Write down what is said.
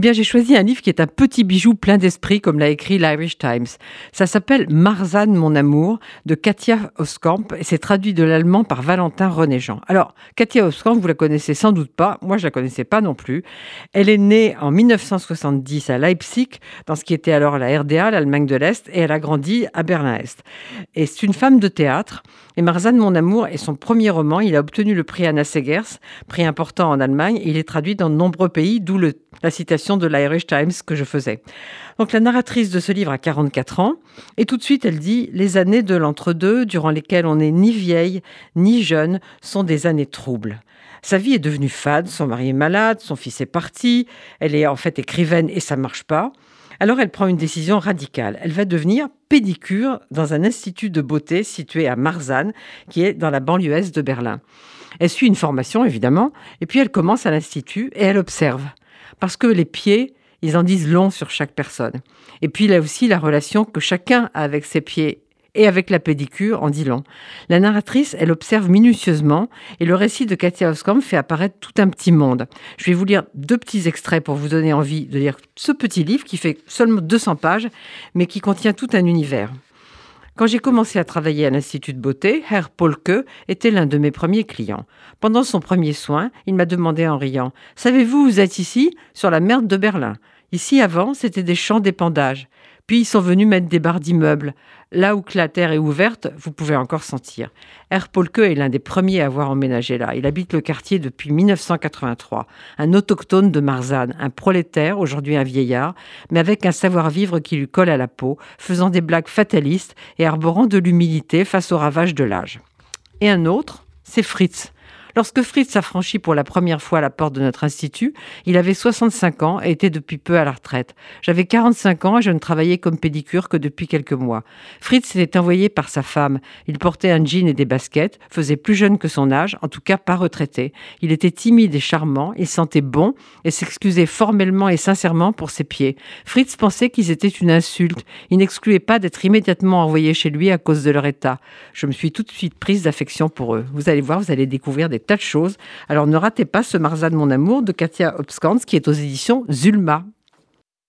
bien, j'ai choisi un livre qui est un petit bijou plein d'esprit, comme l'a écrit l'Irish Times. Ça s'appelle Marzanne, mon amour, de Katia Oskamp, et c'est traduit de l'allemand par Valentin René-Jean. Alors, Katia Oskamp, vous la connaissez sans doute pas, moi je la connaissais pas non plus. Elle est née en 1970 à Leipzig, dans ce qui était alors la RDA, l'Allemagne de l'Est, et elle a grandi à Berlin-Est. Et c'est une femme de théâtre, et Marzanne, mon amour, est son premier roman. Il a obtenu le prix Anna Segers, prix important en Allemagne, il est traduit dans de nombreux pays, d'où la citation de l'Irish Times que je faisais. Donc la narratrice de ce livre a 44 ans et tout de suite elle dit les années de l'entre-deux durant lesquelles on n'est ni vieille ni jeune sont des années troubles. Sa vie est devenue fade, son mari est malade, son fils est parti, elle est en fait écrivaine et ça marche pas. Alors elle prend une décision radicale. Elle va devenir pédicure dans un institut de beauté situé à Marzahn, qui est dans la banlieue est de Berlin. Elle suit une formation évidemment, et puis elle commence à l'institut et elle observe parce que les pieds, ils en disent long sur chaque personne. Et puis il a aussi la relation que chacun a avec ses pieds et avec la pédicure en dit long. La narratrice, elle observe minutieusement et le récit de Katia Oscom fait apparaître tout un petit monde. Je vais vous lire deux petits extraits pour vous donner envie de lire ce petit livre qui fait seulement 200 pages mais qui contient tout un univers. Quand j'ai commencé à travailler à l'Institut de beauté, Herr Polke était l'un de mes premiers clients. Pendant son premier soin, il m'a demandé en riant Savez-vous, vous êtes ici, sur la merde de Berlin? Ici, avant, c'était des champs d'épandage. Puis ils sont venus mettre des barres d'immeubles. Là où la terre est ouverte, vous pouvez encore sentir. Herr Polke est l'un des premiers à avoir emménagé là. Il habite le quartier depuis 1983. Un autochtone de Marzanne, un prolétaire, aujourd'hui un vieillard, mais avec un savoir-vivre qui lui colle à la peau, faisant des blagues fatalistes et arborant de l'humilité face aux ravages de l'âge. Et un autre, c'est Fritz, Lorsque Fritz a franchi pour la première fois la porte de notre institut, il avait 65 ans et était depuis peu à la retraite. J'avais 45 ans et je ne travaillais comme pédicure que depuis quelques mois. Fritz était envoyé par sa femme. Il portait un jean et des baskets, faisait plus jeune que son âge, en tout cas pas retraité. Il était timide et charmant, il sentait bon et s'excusait formellement et sincèrement pour ses pieds. Fritz pensait qu'ils étaient une insulte. Il n'excluait pas d'être immédiatement envoyé chez lui à cause de leur état. Je me suis tout de suite prise d'affection pour eux. Vous allez voir, vous allez découvrir des tas de choses. Alors ne ratez pas ce Marzan mon amour de Katia Obskans qui est aux éditions Zulma.